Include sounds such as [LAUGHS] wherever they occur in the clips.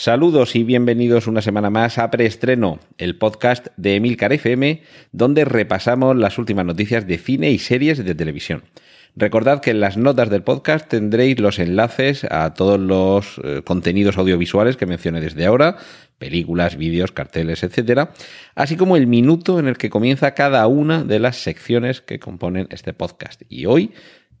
Saludos y bienvenidos una semana más a Preestreno, el podcast de Emilcar FM, donde repasamos las últimas noticias de cine y series de televisión. Recordad que en las notas del podcast tendréis los enlaces a todos los eh, contenidos audiovisuales que mencioné desde ahora, películas, vídeos, carteles, etcétera, así como el minuto en el que comienza cada una de las secciones que componen este podcast. Y hoy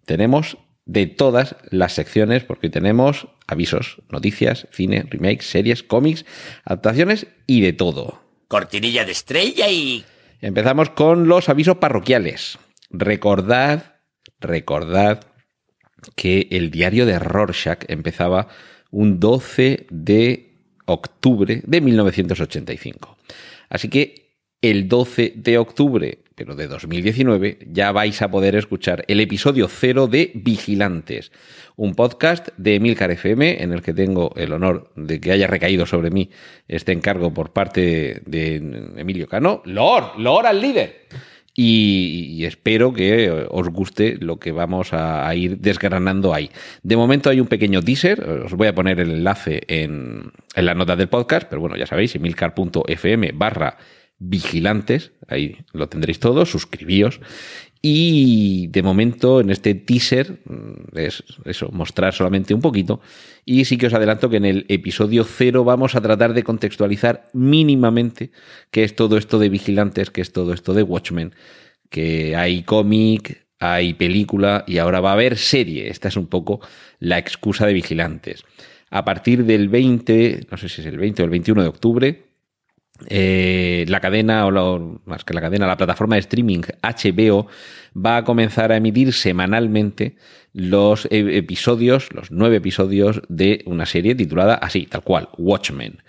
tenemos de todas las secciones, porque tenemos avisos, noticias, cine, remakes, series, cómics, adaptaciones y de todo. Cortinilla de estrella y... Empezamos con los avisos parroquiales. Recordad, recordad que el diario de Rorschach empezaba un 12 de octubre de 1985. Así que el 12 de octubre, pero de 2019, ya vais a poder escuchar el episodio cero de Vigilantes, un podcast de Emilcar FM en el que tengo el honor de que haya recaído sobre mí este encargo por parte de Emilio Cano. Lord, Lord al líder. Y, y, espero que os guste lo que vamos a, a, ir desgranando ahí. De momento hay un pequeño teaser, os voy a poner el enlace en, en la nota del podcast, pero bueno, ya sabéis, emilcar.fm barra vigilantes, ahí lo tendréis todo, suscribíos. Y de momento en este teaser es eso, mostrar solamente un poquito. Y sí que os adelanto que en el episodio cero vamos a tratar de contextualizar mínimamente qué es todo esto de vigilantes, qué es todo esto de Watchmen, que hay cómic, hay película y ahora va a haber serie. Esta es un poco la excusa de vigilantes. A partir del 20, no sé si es el 20 o el 21 de octubre, eh, la cadena, o más que la cadena, la plataforma de streaming HBO va a comenzar a emitir semanalmente los episodios, los nueve episodios de una serie titulada así, tal cual, Watchmen.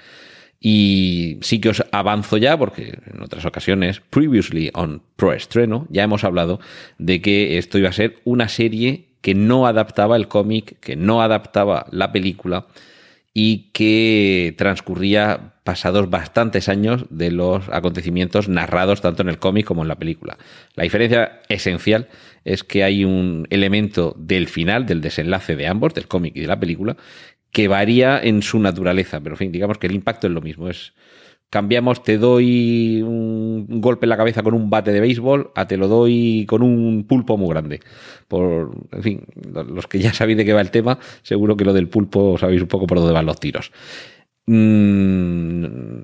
Y sí que os avanzo ya, porque en otras ocasiones, previously on Pro Estreno, ya hemos hablado de que esto iba a ser una serie que no adaptaba el cómic, que no adaptaba la película, y que transcurría pasados bastantes años de los acontecimientos narrados tanto en el cómic como en la película. La diferencia esencial es que hay un elemento del final, del desenlace de ambos, del cómic y de la película, que varía en su naturaleza, pero en fin, digamos que el impacto es lo mismo, es cambiamos, te doy un golpe en la cabeza con un bate de béisbol, a te lo doy con un pulpo muy grande. Por, en fin, los que ya [LAUGHS] sabéis de qué va el tema, seguro que lo del pulpo sabéis un poco por dónde van los tiros. Mm,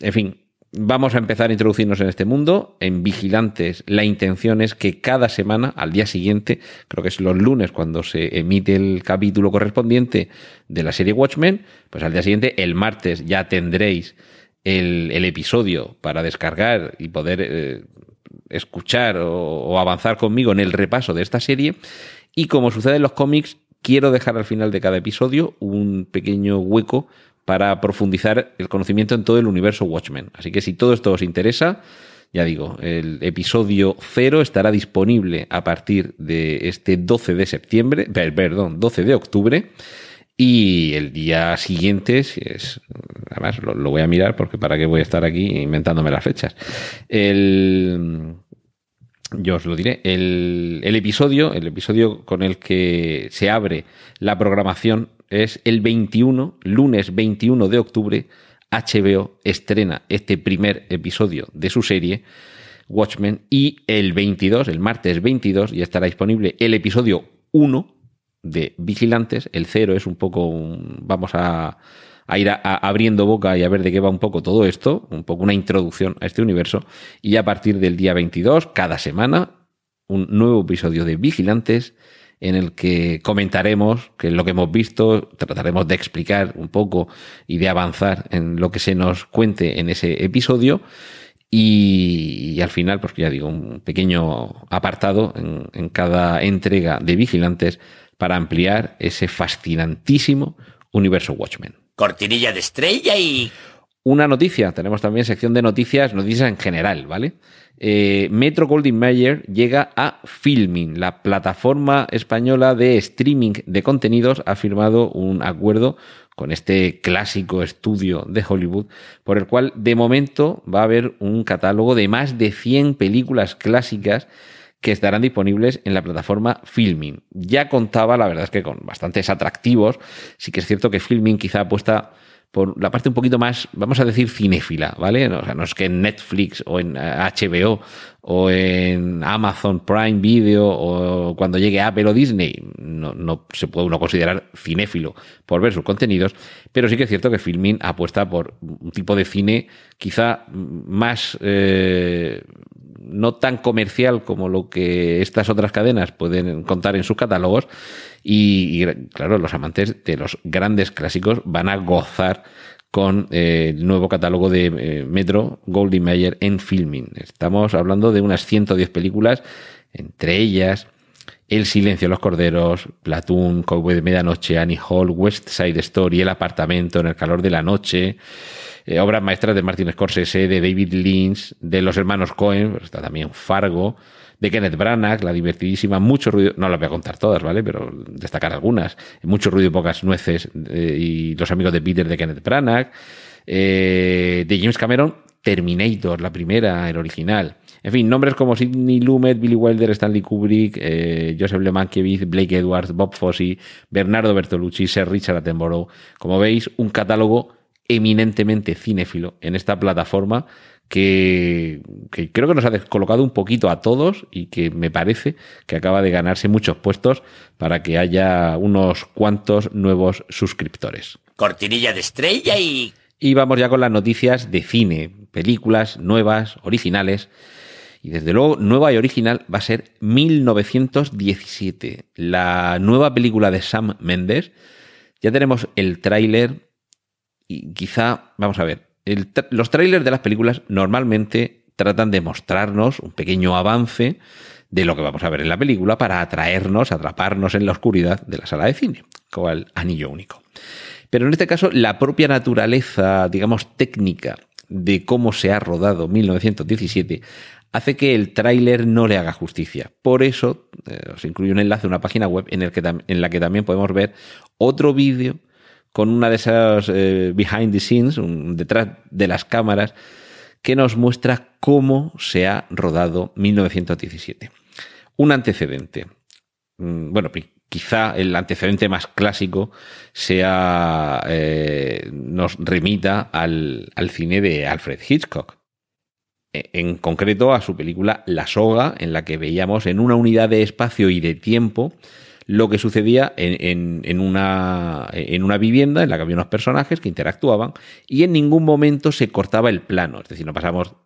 en fin, vamos a empezar a introducirnos en este mundo. En Vigilantes, la intención es que cada semana, al día siguiente, creo que es los lunes cuando se emite el capítulo correspondiente de la serie Watchmen, pues al día siguiente, el martes, ya tendréis el, episodio para descargar y poder eh, escuchar o, o avanzar conmigo en el repaso de esta serie. Y como sucede en los cómics, quiero dejar al final de cada episodio un pequeño hueco para profundizar el conocimiento en todo el universo Watchmen. Así que si todo esto os interesa, ya digo, el episodio cero estará disponible a partir de este 12 de septiembre, perdón, 12 de octubre. Y el día siguiente, si es, además lo, voy a mirar porque para qué voy a estar aquí inventándome las fechas. El, yo os lo diré. El, el episodio, el episodio con el que se abre la programación es el 21, lunes 21 de octubre. HBO estrena este primer episodio de su serie Watchmen y el 22, el martes 22, ya estará disponible el episodio 1 de vigilantes. El cero es un poco, un, vamos a, ir a, abriendo boca y a ver de qué va un poco todo esto, un poco una introducción a este universo. Y a partir del día 22, cada semana, un nuevo episodio de Vigilantes en el que comentaremos que lo que hemos visto, trataremos de explicar un poco y de avanzar en lo que se nos cuente en ese episodio. Y, y, al final, pues ya digo, un pequeño apartado en, en, cada entrega de Vigilantes para ampliar ese fascinantísimo universo Watchmen. Cortinilla de estrella y... Una noticia, tenemos también sección de noticias, noticias en general, ¿vale? Eh, Metro Goldwyn Mayer llega a Filming, la plataforma española de streaming de contenidos, ha firmado un acuerdo con este clásico estudio de Hollywood, por el cual de momento va a haber un catálogo de más de 100 películas clásicas que estarán disponibles en la plataforma Filming. Ya contaba, la verdad es que con bastantes atractivos, sí que es cierto que Filming quizá apuesta por la parte un poquito más, vamos a decir, cinéfila, ¿vale? O sea, no es que en Netflix o en HBO eh, o en Amazon Prime Video o cuando llegue Apple o Disney, no, no, se puede uno considerar cinéfilo por ver sus contenidos, pero sí que es cierto que Filmin apuesta por un tipo de cine quizá más... Eh, no tan comercial como lo que estas otras cadenas pueden contar en sus catálogos. Y, claro, los amantes de los grandes clásicos van a gozar con eh, el nuevo catálogo de eh, Metro Goldie Mayer en filming. Estamos hablando de unas 110 películas, entre ellas El silencio de los corderos, Platoon, Cowboy de medianoche, Annie Hall, West Side Story, El apartamento, En el calor de la noche, eh, obras maestras de Martin Scorsese, de David Lynch, de los hermanos Cohen, está también Fargo, de Kenneth Branagh, la divertidísima, mucho ruido, no las voy a contar todas, ¿vale? Pero destacar algunas, mucho ruido y pocas nueces, eh, y los amigos de Peter de Kenneth Branagh, eh, de James Cameron, Terminator, la primera, el original. En fin, nombres como Sidney Lumet, Billy Wilder, Stanley Kubrick, Joseph Le Mankiewicz, Blake Edwards, Bob Fosse, Bernardo Bertolucci, Sir Richard Attenborough. Como veis, un catálogo eminentemente cinéfilo en esta plataforma que, creo que nos ha descolocado un poquito a todos y que me parece que acaba de ganarse muchos puestos para que haya unos cuantos nuevos suscriptores. Cortinilla de estrella y... Y vamos ya con las noticias de cine, películas nuevas, originales. Y desde luego, nueva y original va a ser 1917, la nueva película de Sam Mendes. Ya tenemos el tráiler, y quizá, vamos a ver, los trailers de las películas normalmente tratan de mostrarnos un pequeño avance de lo que vamos a ver en la película para atraernos, atraparnos en la oscuridad de la sala de cine, como el anillo único. Pero en este caso, la propia naturaleza, digamos, técnica de cómo se ha rodado 1917 hace que el tráiler no le haga justicia. Por eso eh, os incluyo un enlace a una página web en, el que en la que también podemos ver otro vídeo con una de esas eh, behind the scenes, detrás de las cámaras, que nos muestra cómo se ha rodado 1917. Un antecedente. Mm, bueno, quizá el antecedente más clásico sea eh, nos remita al, al, cine de Alfred Hitchcock. E, en concreto a su película La soga, en la que veíamos en una unidad de espacio y de tiempo lo que sucedía en, una, en una vivienda en la que había unos personajes que interactuaban y en ningún momento se cortaba el plano. Es decir, no pasamos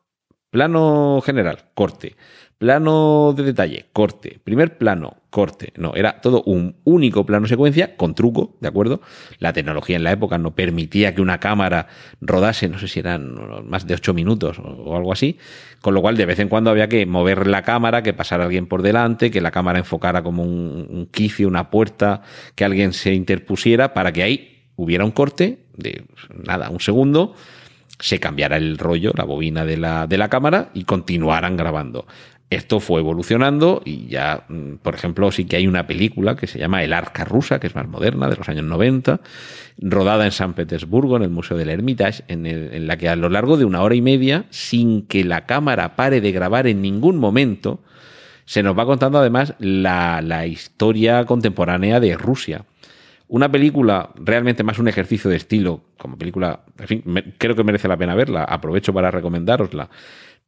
plano general, corte, Plano de detalle, corte. Primer plano, corte. No, era todo un único plano secuencia con truco, ¿de acuerdo? La tecnología en la época no permitía que una cámara rodase, no sé si eran más de ocho minutos o algo así, con lo cual de vez en cuando había que mover la cámara, que pasara alguien por delante, que la cámara enfocara como un, un quicio, una puerta, que alguien se interpusiera para que ahí hubiera un corte de nada, un segundo se cambiara el rollo, la bobina de la, de la cámara y continuaran grabando. Esto fue evolucionando y ya, mm, por ejemplo, sí que hay una película que se llama El Arca Rusa, que es más moderna, de los años 90, rodada en San Petersburgo, en el Museo del Hermitage, en, en la que a lo largo de una hora y media, sin que la cámara pare de grabar en ningún momento, se nos va contando además la, la historia contemporánea de Rusia. Una película realmente más un ejercicio de estilo, como película, en fin, creo que merece la pena verla, aprovecho para recomendárosla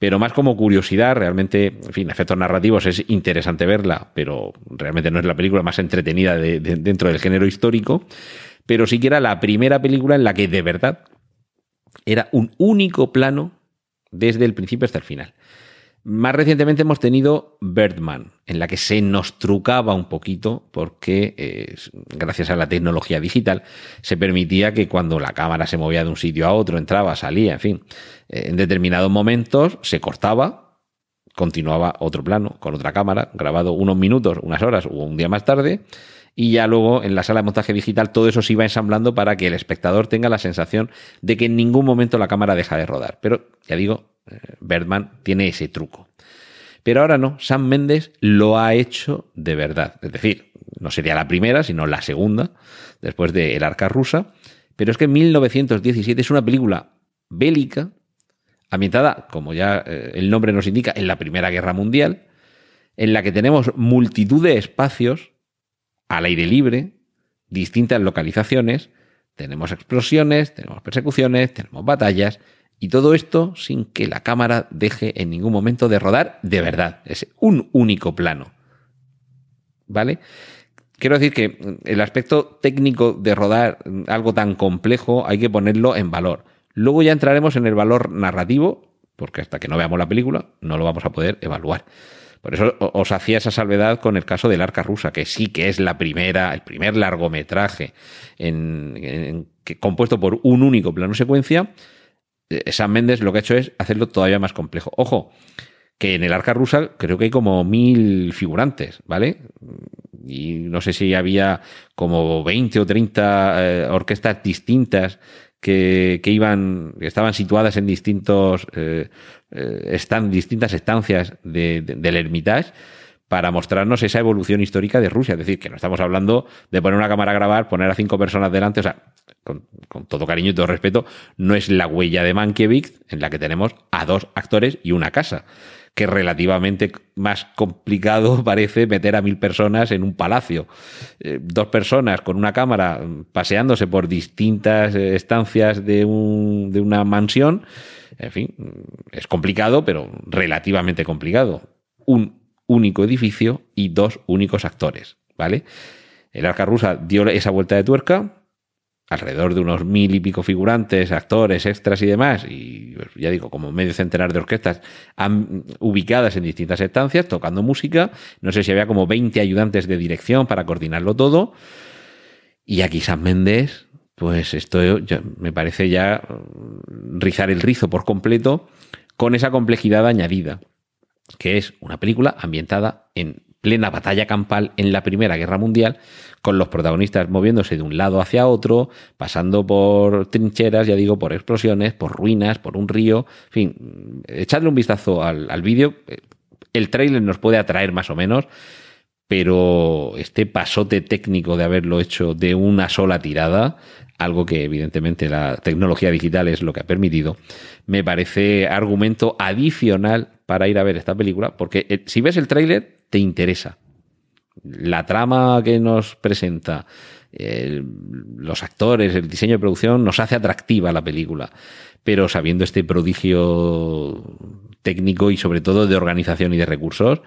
pero más como curiosidad, realmente, en fin, efectos narrativos es interesante verla, pero realmente no es la película más entretenida de, dentro del género histórico, pero sí que era la primera película en la que de verdad era un único plano desde el principio hasta el final. Más recientemente hemos tenido Birdman, en la que se nos trucaba un poquito porque, eh, gracias a la tecnología digital, se permitía que cuando la cámara se movía de un sitio a otro, entraba, salía, en fin, eh, en determinados momentos se cortaba, continuaba otro plano con otra cámara, grabado unos minutos, unas horas o un día más tarde, y ya luego en la sala de montaje digital todo eso se iba ensamblando para que el espectador tenga la sensación de que en ningún momento la cámara deja de rodar. Pero ya digo, eh, Birdman tiene ese truco. Pero ahora no, Sam Mendes lo ha hecho de verdad. Es decir, no sería la primera, sino la segunda, después de El Arca Rusa. Pero es que 1917 es una película bélica, ambientada, como ya eh, el nombre nos indica, en la Primera Guerra Mundial, en la que tenemos multitud de espacios al aire libre, distintas localizaciones, tenemos explosiones, tenemos persecuciones, tenemos batallas, y todo esto sin que la cámara deje en ningún momento de rodar de verdad. Es un único plano. ¿Vale? Quiero decir que el aspecto técnico de rodar algo tan complejo hay que ponerlo en valor. Luego ya entraremos en el valor narrativo, porque hasta que no veamos la película no lo vamos a poder evaluar. Por eso os hacía esa salvedad con el caso del Arca Rusa, que sí que es la primera, el primer largometraje en, compuesto por un único plano secuencia. Eh, Sam Mendes lo que ha hecho es hacerlo todavía más complejo. Ojo, que en el Arca Rusa creo que hay como mil figurantes, ¿vale? Y no sé si había como 20 o 30 eh, orquestas distintas que, iban, estaban situadas en distintos, eh, están, distintas estancias del Hermitage para mostrarnos esa evolución histórica de Rusia. Es decir, que no estamos hablando de poner una cámara a grabar, poner a cinco personas delante, o sea, con, todo cariño y todo respeto, no es la huella de Mankiewicz en la que tenemos a dos actores y una casa que relativamente más complicado [LAUGHS] parece meter a mil personas en un palacio. Eh, dos personas con una cámara paseándose por distintas eh, estancias de, un, de una mansión, en fin, es complicado, pero relativamente complicado. Un único edificio y dos únicos actores, ¿vale? El arca rusa dio esa vuelta de tuerca, alrededor de unos mil y pico figurantes, actores, extras y demás, y pues, ya digo, como medio centenar de orquestas ubicadas en distintas estancias, tocando música. No sé si había como 20 ayudantes de dirección para coordinarlo todo. Y aquí San Méndez, pues esto me parece ya mm, rizar el rizo por completo con esa complejidad añadida, que es una película ambientada en plena batalla campal en la Primera Guerra Mundial, con los protagonistas moviéndose de un lado hacia otro, pasando por trincheras, ya digo, por explosiones, por ruinas, por un río. En fin, echadle un vistazo al, vídeo. El tráiler nos puede atraer más o menos, pero este pasote técnico de haberlo hecho de una sola tirada, algo que evidentemente la tecnología digital es lo que ha permitido, me parece argumento adicional para ir a ver esta película, porque eh, si ves el tráiler te interesa la trama que nos presenta, los actores, el diseño de producción, nos hace atractiva la película. Pero sabiendo este prodigio técnico y sobre todo de organización y de recursos,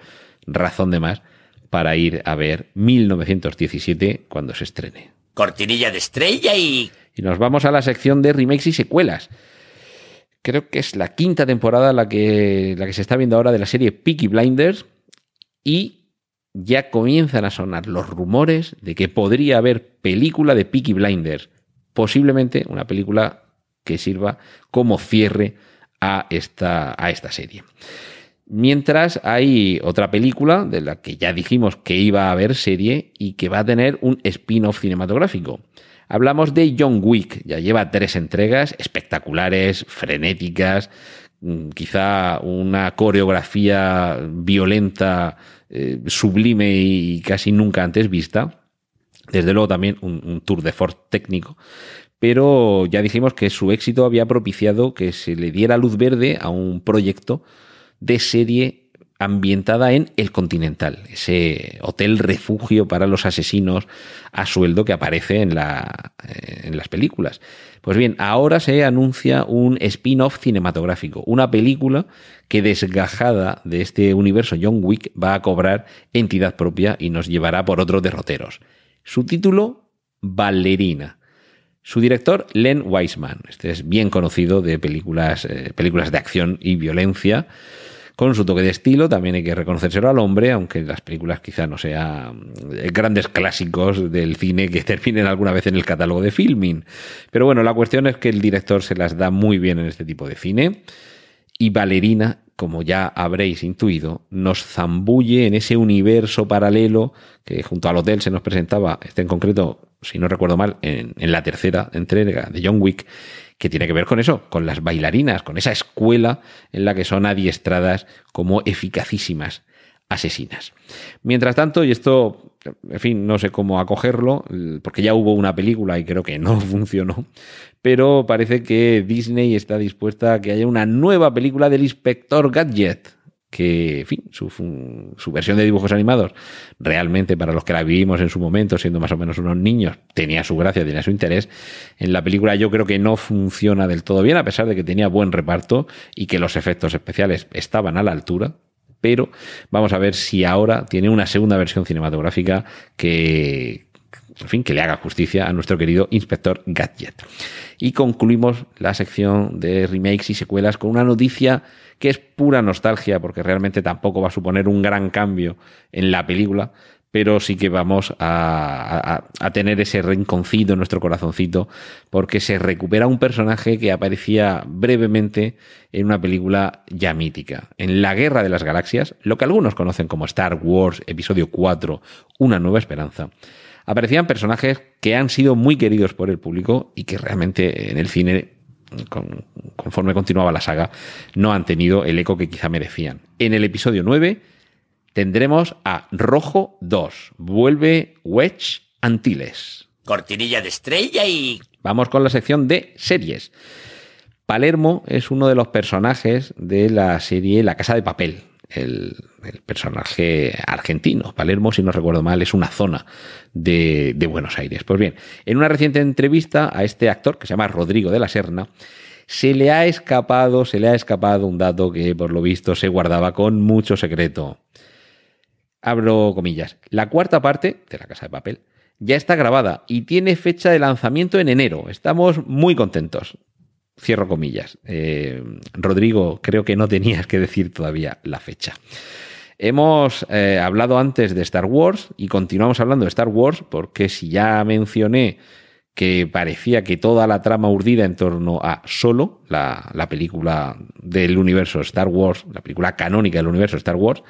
razón de más para ir a ver 1917 cuando se estrene. Cortinilla de estrella y... Y nos vamos a la sección de remakes y secuelas. Creo que es la quinta temporada la que, la que se está viendo ahora de la serie Peaky Blinders. Y ya comienzan a sonar los rumores de que podría haber película de Peaky Blinders, posiblemente una película que sirva como cierre a esta, a esta serie. Mientras hay otra película de la que ya dijimos que iba a haber serie y que va a tener un spin-off cinematográfico. Hablamos de John Wick, ya lleva tres entregas espectaculares, frenéticas, mm, quizá una coreografía violenta eh, sublime y casi nunca antes vista. Desde luego también un, tour de force técnico. Pero ya dijimos que su éxito había propiciado que se le diera luz verde a un proyecto de serie ambientada en El Continental, ese hotel refugio para los asesinos a sueldo que aparece en, la, en las películas. Pues bien, ahora se anuncia un spin-off cinematográfico, una película que desgajada de este universo John Wick va a cobrar entidad propia y nos llevará por otros derroteros. Su título, Ballerina. Su director, Len Wiseman. Este es bien conocido de películas, eh, películas de acción y violencia con su toque de estilo, también hay que reconocérselo al hombre, aunque las películas quizá no sean eh, grandes clásicos del cine que [LAUGHS] terminen alguna vez en el catálogo de filming. Pero bueno, la cuestión es que el director se las da muy bien en este tipo de cine Y Valerina, como ya habréis intuido, nos zambulle en ese universo paralelo que junto al hotel se nos presentaba, este en concreto, si no recuerdo mal, en, la tercera entrega de John Wick, que tiene que ver con eso, con las bailarinas, con esa escuela en la que son adiestradas como eficacísimas asesinas. Mientras tanto, y esto, en fin, no sé cómo acogerlo, porque ya hubo una película y creo que no [LAUGHS] funcionó, pero parece que Disney está dispuesta a que haya una nueva película del inspector Gadget que, en fin, su, su, versión de dibujos animados, realmente para los que la vivimos en su momento, siendo más o menos unos niños, tenía su gracia, tenía su interés. En la película yo creo que no funciona del todo bien, a pesar de que tenía buen reparto y que los efectos especiales estaban a la altura. Pero vamos a ver si ahora tiene una segunda versión cinematográfica que, en fin, que le haga justicia a nuestro querido inspector Gadget. Y concluimos la sección de remakes y secuelas con una noticia que es pura nostalgia, porque realmente tampoco va a suponer un gran cambio en la película, pero sí que vamos a, tener ese rinconcito en nuestro corazoncito, porque se recupera un personaje que aparecía brevemente en una película ya mítica. En La Guerra de las Galaxias, lo que algunos conocen como Star Wars Episodio 4, Una Nueva Esperanza, aparecían personajes que han sido muy queridos por el público y que realmente en el cine conforme continuaba la saga, no han tenido el eco que quizá merecían. En el episodio 9 tendremos a Rojo 2. Vuelve Wedge Antilles. Cortinilla de estrella y... Vamos con la sección de series. Palermo es uno de los personajes de la serie La Casa de Papel, el, personaje argentino. Palermo, si no recuerdo mal, es una zona de, de, Buenos Aires. Pues bien, en una reciente entrevista a este actor, que se llama Rodrigo de la Serna, se le ha escapado, se le ha escapado un dato que por lo visto se guardaba con mucho secreto. Abro comillas. La cuarta parte de la Casa de Papel ya está grabada y tiene fecha de lanzamiento en enero. Estamos muy contentos. Cierro comillas. Eh, Rodrigo, creo que no tenías que decir todavía la fecha. Hemos eh, hablado antes de Star Wars y continuamos hablando de Star Wars porque si ya mencioné que parecía que toda la trama urdida en torno a Solo, la, la película del universo Star Wars, la película canónica del universo Star Wars,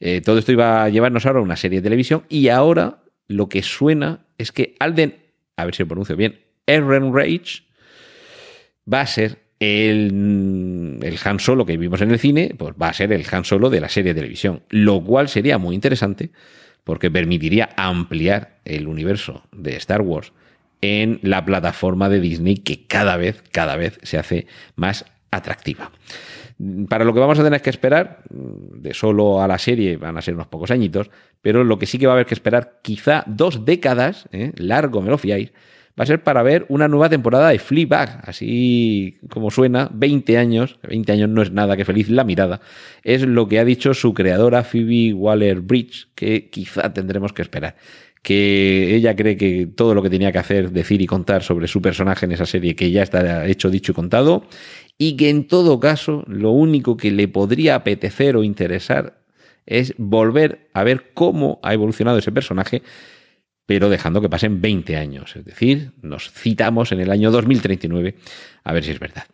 eh, todo esto iba a llevarnos ahora a una serie de televisión y ahora lo que suena es que Alden, a ver si lo pronuncio bien, Rage va a ser el, el, Han Solo que vimos en el cine, pues va a ser el Han Solo de la serie de televisión, lo cual sería muy interesante porque permitiría ampliar el universo de Star Wars en la plataforma de Disney que cada vez, cada vez se hace más atractiva. Para lo que vamos a tener que esperar, de solo a la serie van a ser unos pocos añitos, pero lo que sí que va a haber que esperar quizá dos décadas, ¿eh? largo me lo fiáis, va a ser para ver una nueva temporada de Fleabag, así como suena, 20 años, 20 años no es nada que feliz la mirada, es lo que ha dicho su creadora Phoebe Waller-Bridge, que quizá tendremos que esperar. Que ella cree que todo lo que tenía que hacer, decir y contar sobre su personaje en esa serie, que ya está hecho, dicho y contado, y que en todo caso lo único que le podría apetecer o interesar es volver a ver cómo ha evolucionado ese personaje pero dejando que pasen 20 años. Es decir, nos citamos en el año 2039, a ver si es verdad.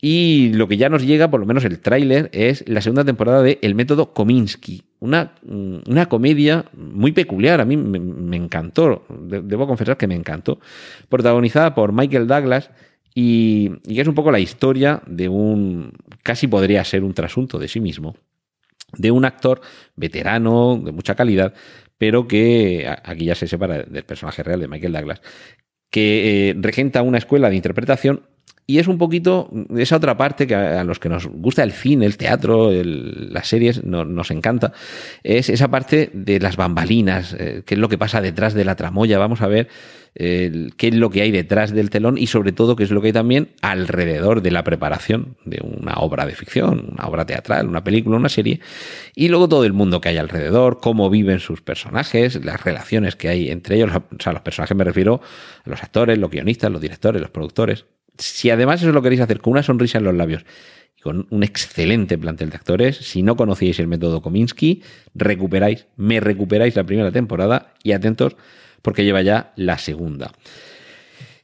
Y lo que ya nos llega, por lo menos el tráiler, es la segunda temporada de El método Kominsky, una, mm, una comedia muy peculiar, a mí me, encantó, debo confesar que me encantó, protagonizada por Michael Douglas y, y es un poco la historia de un, casi podría ser un trasunto de sí mismo, de un actor veterano, de mucha calidad, pero que aquí ya se separa del personaje real de Michael Douglas, que eh, regenta una escuela de interpretación y es un poquito esa otra parte que a, los que nos gusta el cine, el teatro, las series, nos encanta. Es esa parte de las bambalinas, eh, qué es lo que pasa detrás de la tramoya. Vamos a ver qué es lo que hay detrás del telón y sobre todo qué es lo que hay también alrededor de la preparación de una obra de ficción, una obra teatral, una película, una serie. Y luego todo el mundo que hay alrededor, cómo viven sus personajes, las relaciones que hay entre ellos. O sea, los personajes me refiero a los actores, los guionistas, los directores, los productores si además eso lo queréis hacer con una sonrisa en los labios y con un excelente plantel de actores, si no conocíais el método Kominsky, recuperáis, me recuperáis la primera temporada y atentos porque lleva ya la segunda.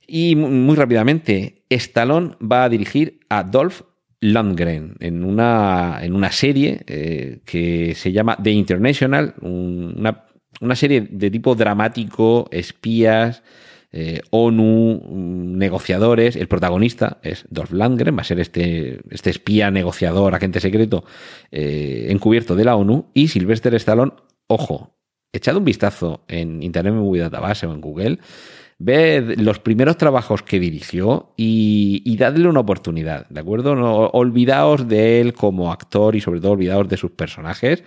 Y muy rápidamente, Stallone va a dirigir a Dolph Lundgren en una, en una serie eh, que se llama The International, un- una, una serie de tipo dramático, espías, eh, ONU, mm, negociadores. El protagonista es Dolph Lundgren, va a ser este, este espía, negociador, agente secreto eh, encubierto de la ONU. Y Sylvester Stallone, ojo, echad un vistazo en Internet Movie Database o en Google. Ved los primeros trabajos que dirigió y, dadle una oportunidad, ¿de acuerdo? No olvidaos de él como actor y sobre todo olvidaos de sus personajes.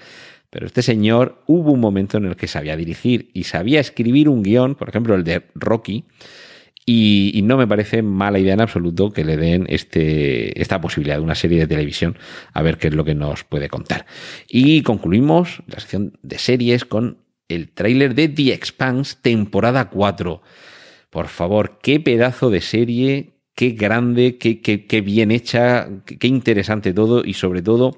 Pero este señor hubo un momento en el que sabía dirigir y sabía escribir un guion, por ejemplo el de Rocky, y, y no me parece mala idea en absoluto que le den este, esta posibilidad de una serie de televisión a ver qué es lo que nos puede contar. Y concluimos la sección de series con el tráiler de The Expanse temporada 4. Por favor, qué pedazo de serie, qué grande, qué, qué- qué bien hecha, qué, qué interesante todo y sobre todo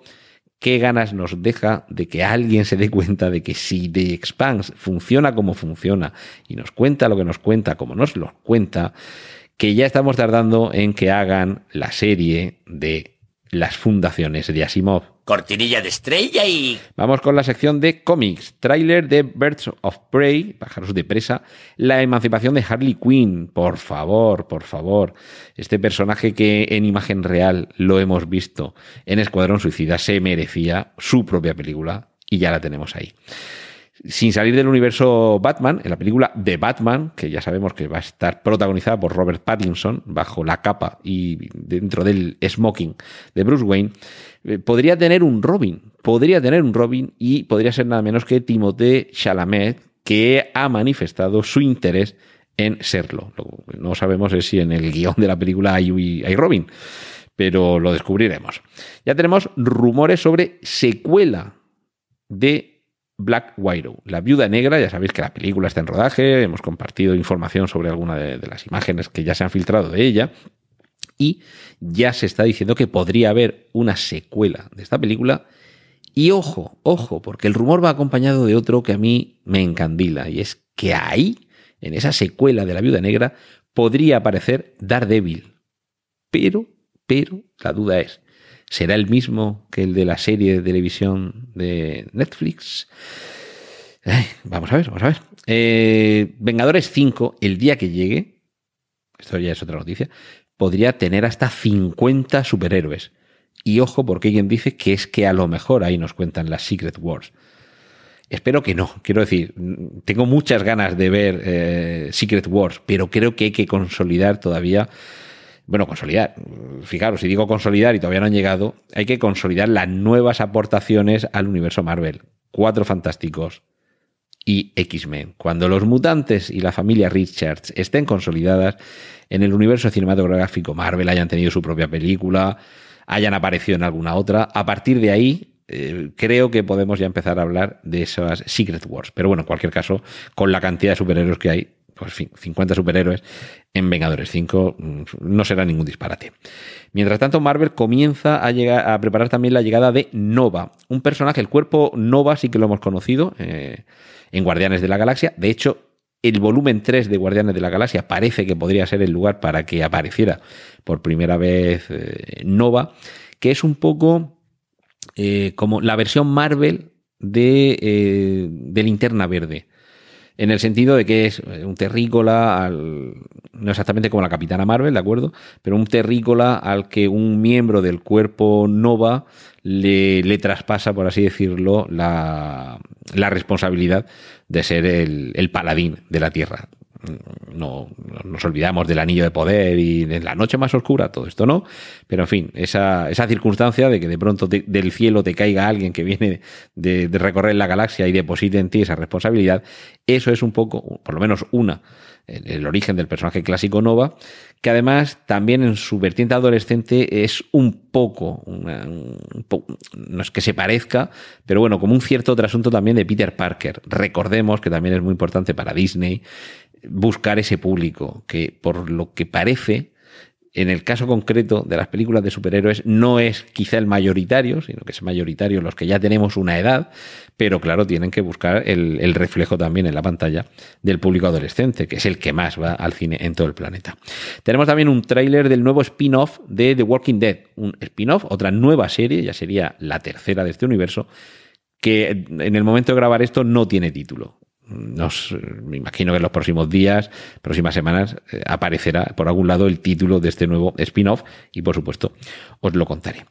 qué ganas nos deja de que alguien se dé cuenta de que si The Expanse funciona como funciona y nos cuenta lo que nos cuenta como nos lo cuenta, que ya estamos tardando en que hagan la serie de las fundaciones de Asimov. Cortinilla de estrella y... Vamos con la sección de cómics. Tráiler de Birds of Prey, pájaros de presa. La emancipación de Harley Quinn. Por favor, por favor. Este personaje que en imagen real lo hemos visto en Escuadrón Suicida se merecía su propia película y ya la tenemos ahí. Sin salir del universo Batman, en la película de Batman, que ya sabemos que va a estar protagonizada por Robert Pattinson, bajo la capa y dentro del smoking de Bruce Wayne, eh, podría tener un Robin, podría tener un Robin y podría ser nada menos que Timothée Chalamet, que ha manifestado su interés en serlo. No sabemos si en el guion de la película hay Robin, pero lo descubriremos. Ya tenemos rumores sobre secuela de Black Widow, la viuda negra. Ya sabéis que la película está en rodaje, hemos compartido información sobre alguna de, de las imágenes que ya se han filtrado de ella. Y ya se está diciendo que podría haber una secuela de esta película. Y ojo, ojo, porque el rumor va acompañado de otro que a mí me encandila. Y es que ahí, en esa secuela de la viuda negra, podría aparecer Daredevil. Pero, pero, la duda es, ¿será el mismo que el de la serie de televisión de Netflix? Vamos a ver, vamos a ver. Eh, Vengadores 5, el día que llegue, esto ya es otra noticia, podría tener hasta 50 superhéroes. Y ojo, porque alguien dice que es que a lo mejor ahí nos cuentan las Secret Wars. Espero que no. Quiero decir, tengo muchas ganas de ver eh, Secret Wars, pero creo que hay que consolidar todavía. Bueno, consolidar. Fijaros, si digo consolidar y todavía no han llegado, hay que consolidar las nuevas aportaciones al universo Marvel. Cuatro fantásticos y X-Men. Cuando los mutantes y la familia Richards estén consolidadas en el universo cinematográfico Marvel, hayan tenido su propia película, hayan aparecido en alguna otra, a partir de ahí eh, creo que podemos ya empezar a hablar de esas Secret Wars. Pero bueno, en cualquier caso, con la cantidad de superhéroes que hay, pues fin, 50 superhéroes en Vengadores 5 mm, no será ningún disparate. Mientras tanto, Marvel comienza a preparar también la llegada de Nova, un personaje, el cuerpo Nova sí que lo hemos conocido eh, en Guardianes de la Galaxia. De hecho, el volumen 3 de Guardianes de la Galaxia parece que podría ser el lugar para que apareciera por primera vez eh, Nova, que es un poco eh, como la versión Marvel de, eh, de Linterna Verde. En el sentido de que es un terrícola, al, no exactamente como la Capitana Marvel, ¿de acuerdo? Pero un terrícola al que un miembro del cuerpo Nova le, le traspasa, por así decirlo, la, la responsabilidad de ser el, el, paladín de la Tierra. No, no, nos olvidamos del anillo de poder y de la noche más oscura, todo esto no. Pero en fin, esa, esa circunstancia de que de pronto del cielo te caiga alguien que viene de, recorrer la galaxia y deposite en ti esa responsabilidad, eso es un poco, por lo menos una, el, origen del personaje clásico Nova, que además también en su vertiente adolescente es un poco, no es que se parezca, pero bueno, como un cierto trasunto también de Peter Parker. Recordemos que también es muy importante para Disney buscar ese público que por lo que parece en el caso concreto de las películas de superhéroes no es quizá el mayoritario, sino que es mayoritario los que ya tenemos una edad, pero claro, tienen que buscar el, reflejo también en la pantalla del público adolescente, que es el que más va al cine en todo el planeta. Tenemos también un tráiler del nuevo spin-off de The Walking Dead, un spin-off, otra nueva serie, ya sería la tercera de este universo, que en el momento de grabar esto no tiene título nos, me imagino que en los próximos días, próximas semanas, eh, aparecerá por algún lado el título de este nuevo spin-off y por supuesto os lo contaré.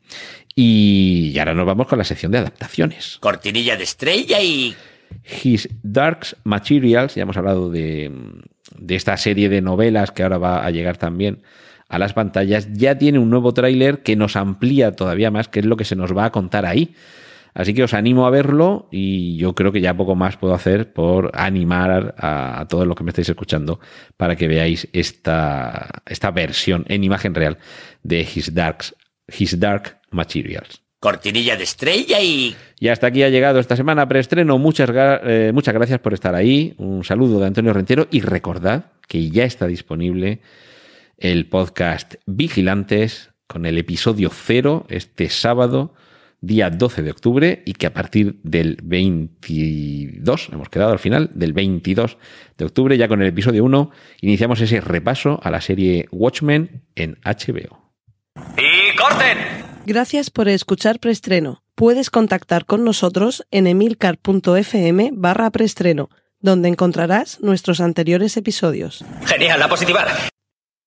Y ahora nos vamos con la sección de adaptaciones. Cortinilla de estrella y... His Darks Materials, ya hemos hablado de, de esta serie de novelas que ahora va a llegar también a las pantallas, ya tiene un nuevo tráiler que nos amplía todavía más qué es lo que se nos va a contar ahí. Así que os animo a verlo y yo creo que ya poco más puedo hacer por animar a, todos los que me estáis escuchando para que veáis esta, esta versión en imagen real de His, Darks, His Dark Materials. Cortinilla de estrella y... Y hasta aquí ha llegado esta semana preestreno. Muchas, eh, muchas gracias por estar ahí. Un saludo de Antonio Rentero y recordad que ya está disponible el podcast Vigilantes con el episodio cero este sábado día 12 de octubre y que a partir del 22, hemos quedado al final, del 22 de octubre, ya con el episodio 1, iniciamos ese repaso a la serie Watchmen en HBO. ¡Y corten! Gracias por escuchar Preestreno. Puedes contactar con nosotros en emilcar.fm barra preestreno, donde encontrarás nuestros anteriores episodios. Genial, la positivar.